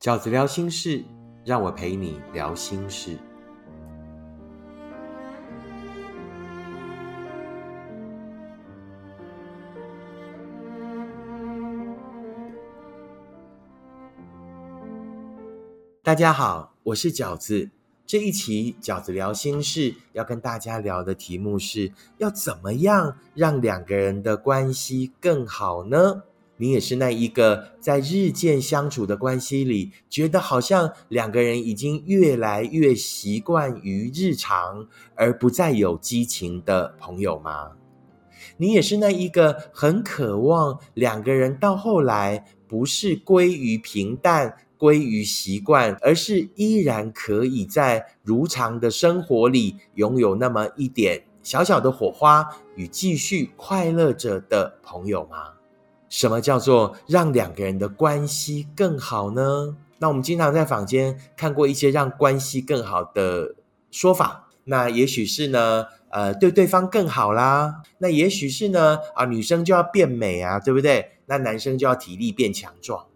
饺子聊心事，让我陪你聊心事。大家好，我是饺子。这一期饺子聊心事要跟大家聊的题目是：要怎么样让两个人的关系更好呢？你也是那一个在日渐相处的关系里，觉得好像两个人已经越来越习惯于日常，而不再有激情的朋友吗？你也是那一个很渴望两个人到后来不是归于平淡。归于习惯，而是依然可以在如常的生活里拥有那么一点小小的火花，与继续快乐着的朋友吗？什么叫做让两个人的关系更好呢？那我们经常在坊间看过一些让关系更好的说法，那也许是呢，呃，对对方更好啦，那也许是呢，啊，女生就要变美啊，对不对？那男生就要体力变强壮。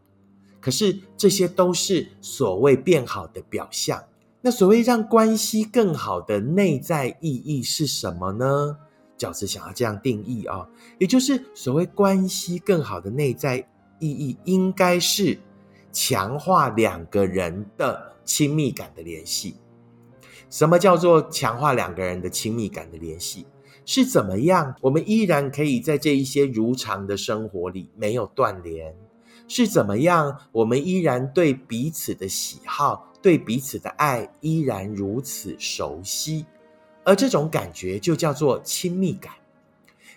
可是这些都是所谓变好的表象。那所谓让关系更好的内在意义是什么呢？饺子想要这样定义啊，也就是所谓关系更好的内在意义，应该是强化两个人的亲密感的联系。什么叫做强化两个人的亲密感的联系？是怎么样？我们依然可以在这一些如常的生活里没有断联。是怎么样？我们依然对彼此的喜好、对彼此的爱依然如此熟悉，而这种感觉就叫做亲密感。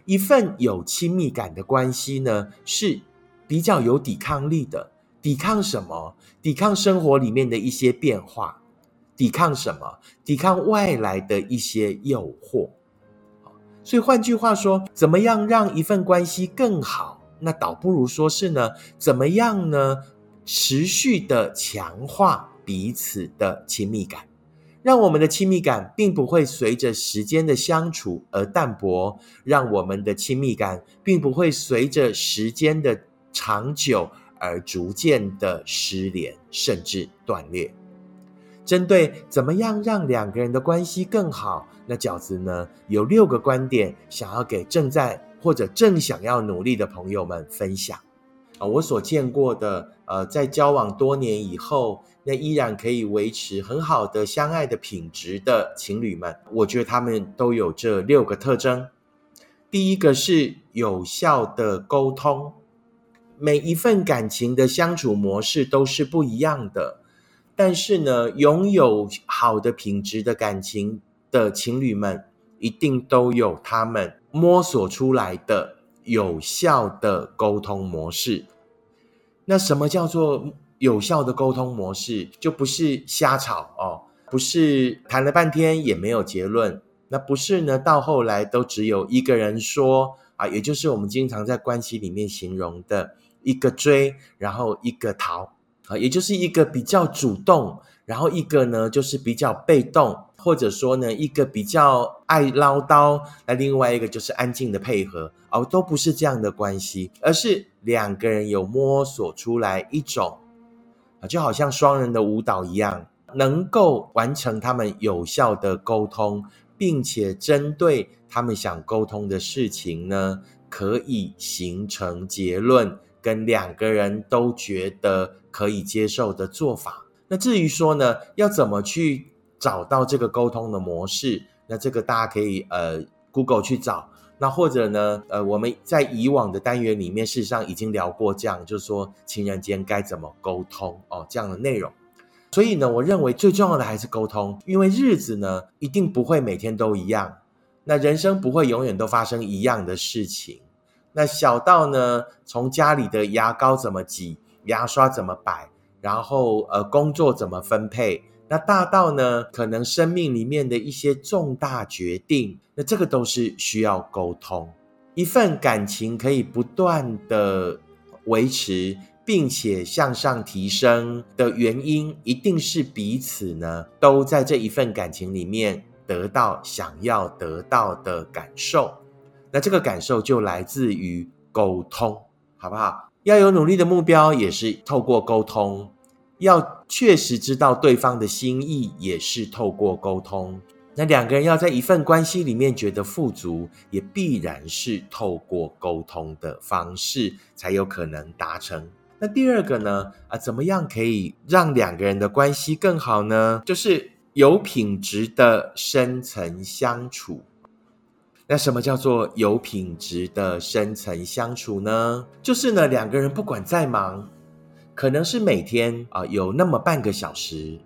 一份有亲密感的关系呢，是比较有抵抗力的。抵抗什么？抵抗生活里面的一些变化。抵抗什么？抵抗外来的一些诱惑。所以换句话说，怎么样让一份关系更好？那倒不如说是呢，怎么样呢？持续的强化彼此的亲密感，让我们的亲密感并不会随着时间的相处而淡薄，让我们的亲密感并不会随着时间的长久而逐渐的失联，甚至断裂。针对怎么样让两个人的关系更好，那饺子呢有六个观点，想要给正在。或者正想要努力的朋友们分享啊，我所见过的，呃，在交往多年以后，那依然可以维持很好的相爱的品质的情侣们，我觉得他们都有这六个特征。第一个是有效的沟通，每一份感情的相处模式都是不一样的，但是呢，拥有好的品质的感情的情侣们，一定都有他们。摸索出来的有效的沟通模式，那什么叫做有效的沟通模式？就不是瞎吵哦，不是谈了半天也没有结论，那不是呢？到后来都只有一个人说啊，也就是我们经常在关系里面形容的一个追，然后一个逃啊，也就是一个比较主动，然后一个呢就是比较被动。或者说呢，一个比较爱唠叨，那另外一个就是安静的配合哦，都不是这样的关系，而是两个人有摸索出来一种啊，就好像双人的舞蹈一样，能够完成他们有效的沟通，并且针对他们想沟通的事情呢，可以形成结论，跟两个人都觉得可以接受的做法。那至于说呢，要怎么去？找到这个沟通的模式，那这个大家可以呃 Google 去找。那或者呢，呃，我们在以往的单元里面，事实上已经聊过这样，就是说情人间该怎么沟通哦，这样的内容。所以呢，我认为最重要的还是沟通，因为日子呢一定不会每天都一样，那人生不会永远都发生一样的事情。那小到呢，从家里的牙膏怎么挤，牙刷怎么摆，然后呃，工作怎么分配。那大到呢，可能生命里面的一些重大决定，那这个都是需要沟通。一份感情可以不断的维持，并且向上提升的原因，一定是彼此呢都在这一份感情里面得到想要得到的感受。那这个感受就来自于沟通，好不好？要有努力的目标，也是透过沟通。要确实知道对方的心意，也是透过沟通。那两个人要在一份关系里面觉得富足，也必然是透过沟通的方式才有可能达成。那第二个呢？啊，怎么样可以让两个人的关系更好呢？就是有品质的深层相处。那什么叫做有品质的深层相处呢？就是呢，两个人不管再忙，可能是每天啊有那么半个小时。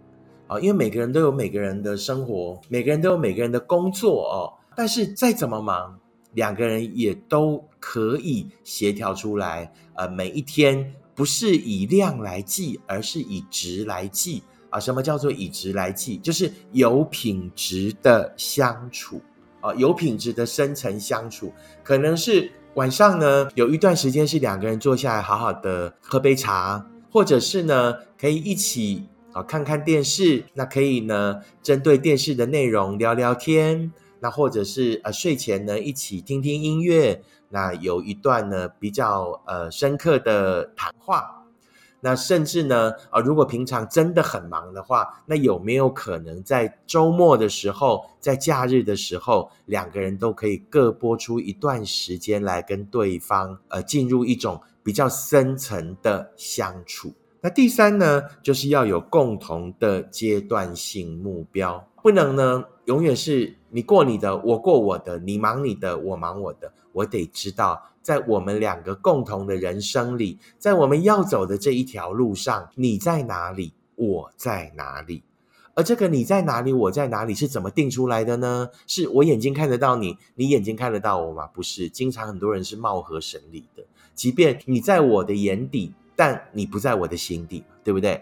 啊，因为每个人都有每个人的生活，每个人都有每个人的工作哦。但是再怎么忙，两个人也都可以协调出来。呃，每一天不是以量来计，而是以值来计啊。什么叫做以值来计？就是有品质的相处啊，有品质的深层相处。可能是晚上呢，有一段时间是两个人坐下来好好的喝杯茶，或者是呢，可以一起。啊，看看电视，那可以呢，针对电视的内容聊聊天，那或者是呃睡前呢一起听听音乐，那有一段呢比较呃深刻的谈话，那甚至呢啊，如果平常真的很忙的话，那有没有可能在周末的时候，在假日的时候，两个人都可以各播出一段时间来跟对方呃进入一种比较深层的相处？那第三呢，就是要有共同的阶段性目标，不能呢永远是你过你的，我过我的，你忙你的，我忙我的。我得知道，在我们两个共同的人生里，在我们要走的这一条路上，你在哪里，我在哪里？而这个你在哪里，我在哪里是怎么定出来的呢？是我眼睛看得到你，你眼睛看得到我吗？不是，经常很多人是貌合神离的，即便你在我的眼底。但你不在我的心底，对不对？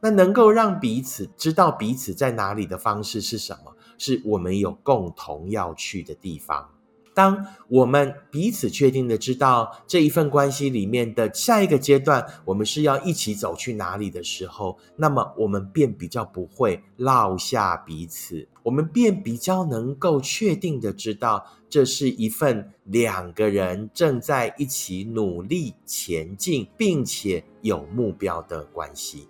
那能够让彼此知道彼此在哪里的方式是什么？是我们有共同要去的地方。当我们彼此确定的知道这一份关系里面的下一个阶段，我们是要一起走去哪里的时候，那么我们便比较不会落下彼此，我们便比较能够确定的知道。这是一份两个人正在一起努力前进，并且有目标的关系。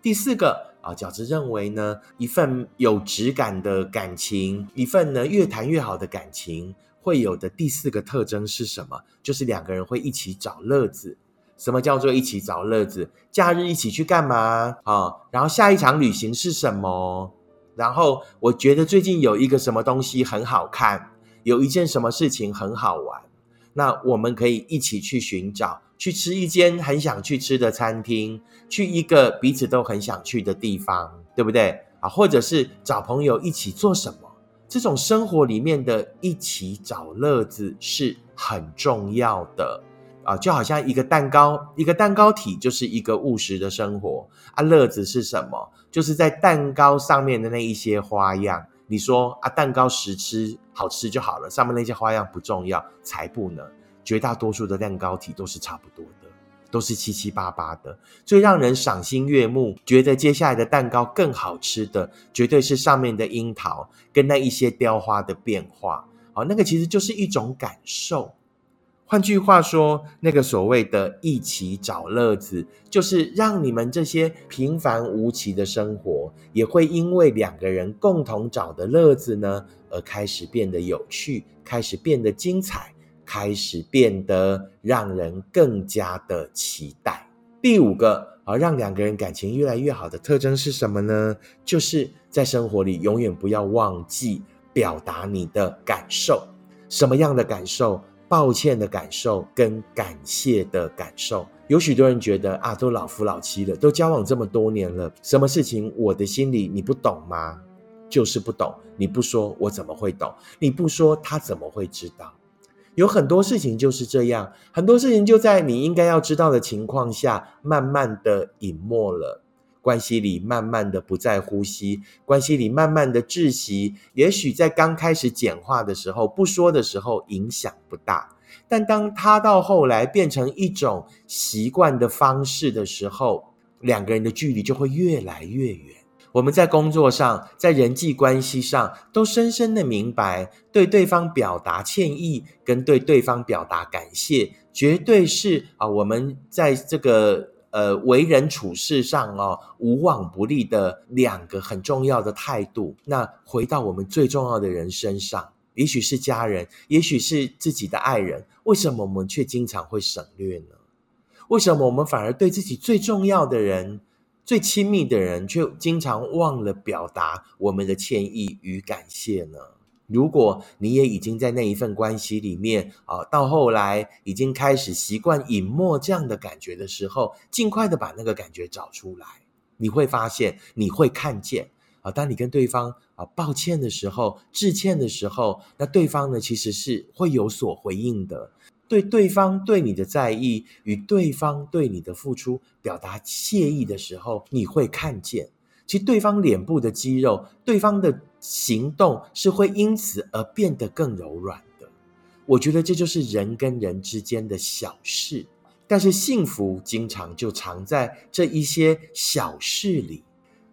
第四个啊，饺子认为呢，一份有质感的感情，一份呢越谈越好的感情，会有的第四个特征是什么？就是两个人会一起找乐子。什么叫做一起找乐子？假日一起去干嘛啊？然后下一场旅行是什么？然后我觉得最近有一个什么东西很好看。有一件什么事情很好玩，那我们可以一起去寻找，去吃一间很想去吃的餐厅，去一个彼此都很想去的地方，对不对啊？或者是找朋友一起做什么？这种生活里面的一起找乐子是很重要的啊！就好像一个蛋糕，一个蛋糕体就是一个务实的生活啊。乐子是什么？就是在蛋糕上面的那一些花样。你说啊，蛋糕实吃好吃就好了，上面那些花样不重要，才不呢。绝大多数的蛋糕体都是差不多的，都是七七八八的。最让人赏心悦目，觉得接下来的蛋糕更好吃的，绝对是上面的樱桃跟那一些雕花的变化。好，那个其实就是一种感受。换句话说，那个所谓的一起找乐子，就是让你们这些平凡无奇的生活，也会因为两个人共同找的乐子呢，而开始变得有趣，开始变得精彩，开始变得让人更加的期待。第五个，而让两个人感情越来越好的特征是什么呢？就是在生活里永远不要忘记表达你的感受，什么样的感受？抱歉的感受跟感谢的感受，有许多人觉得啊，都老夫老妻了，都交往这么多年了，什么事情我的心里你不懂吗？就是不懂，你不说我怎么会懂？你不说他怎么会知道？有很多事情就是这样，很多事情就在你应该要知道的情况下，慢慢的隐没了。关系里慢慢的不再呼吸，关系里慢慢的窒息。也许在刚开始简化的时候，不说的时候影响不大，但当他到后来变成一种习惯的方式的时候，两个人的距离就会越来越远。我们在工作上，在人际关系上，都深深的明白，对对方表达歉意，跟对对方表达感谢，绝对是啊，我们在这个。呃为人处事上哦无往不利的两个很重要的态度。那回到我们最重要的人身上，也许是家人，也许是自己的爱人，为什么我们却经常会省略呢？为什么我们反而对自己最重要的人、最亲密的人，却经常忘了表达我们的歉意与感谢呢？如果你也已经在那一份关系里面啊，到后来已经开始习惯隐没这样的感觉的时候，尽快的把那个感觉找出来，你会发现，你会看见啊，当你跟对方啊抱歉的时候、致歉的时候，那对方呢其实是会有所回应的。对对方对你的在意与对方对你的付出表达谢意的时候，你会看见。其实对方脸部的肌肉，对方的行动是会因此而变得更柔软的。我觉得这就是人跟人之间的小事，但是幸福经常就藏在这一些小事里。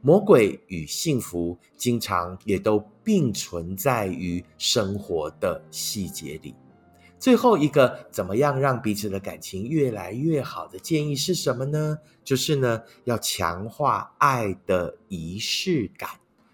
魔鬼与幸福经常也都并存在于生活的细节里。最后一个怎么样让彼此的感情越来越好的建议是什么呢？就是呢，要强化爱的仪式感。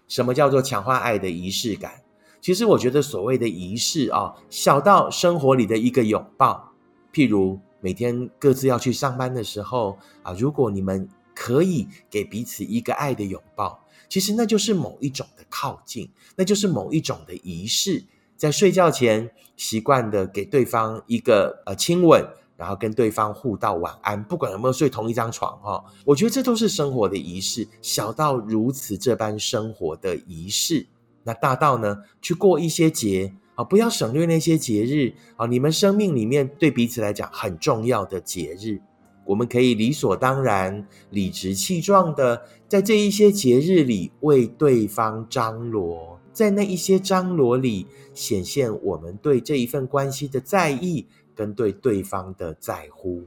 什么叫做强化爱的仪式感？其实我觉得所谓的仪式啊，小到生活里的一个拥抱，譬如每天各自要去上班的时候啊，如果你们可以给彼此一个爱的拥抱，其实那就是某一种的靠近，那就是某一种的仪式。在睡觉前，习惯的给对方一个呃亲吻，然后跟对方互道晚安，不管有没有睡同一张床哈，我觉得这都是生活的仪式，小到如此这般生活的仪式，那大到呢去过一些节啊，不要省略那些节日啊，你们生命里面对彼此来讲很重要的节日，我们可以理所当然、理直气壮的在这一些节日里为对方张罗。在那一些张罗里，显现我们对这一份关系的在意跟对对方的在乎。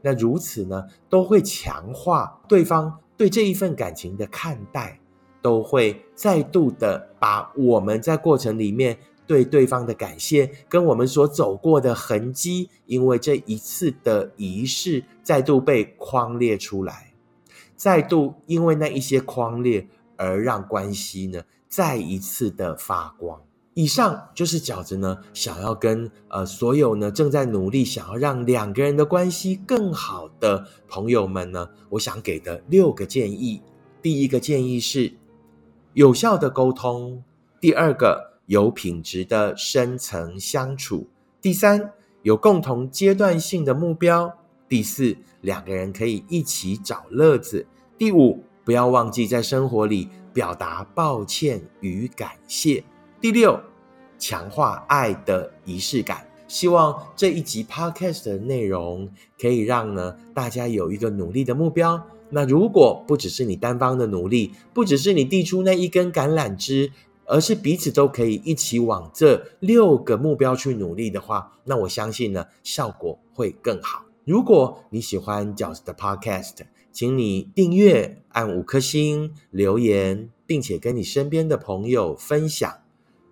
那如此呢，都会强化对方对这一份感情的看待，都会再度的把我们在过程里面对对方的感谢，跟我们所走过的痕迹，因为这一次的仪式再度被框列出来，再度因为那一些框列而让关系呢。再一次的发光。以上就是饺子呢，想要跟呃所有呢正在努力想要让两个人的关系更好的朋友们呢，我想给的六个建议。第一个建议是有效的沟通；第二个有品质的深层相处；第三有共同阶段性的目标；第四两个人可以一起找乐子；第五不要忘记在生活里。表达抱歉与感谢。第六，强化爱的仪式感。希望这一集 podcast 的内容可以让呢大家有一个努力的目标。那如果不只是你单方的努力，不只是你递出那一根橄榄枝，而是彼此都可以一起往这六个目标去努力的话，那我相信呢效果会更好。如果你喜欢饺子的 podcast，请你订阅、按五颗星、留言，并且跟你身边的朋友分享。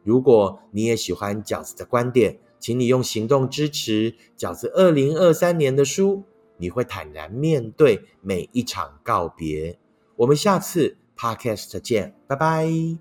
如果你也喜欢饺子的观点，请你用行动支持饺子二零二三年的书。你会坦然面对每一场告别。我们下次 Podcast 见，拜拜。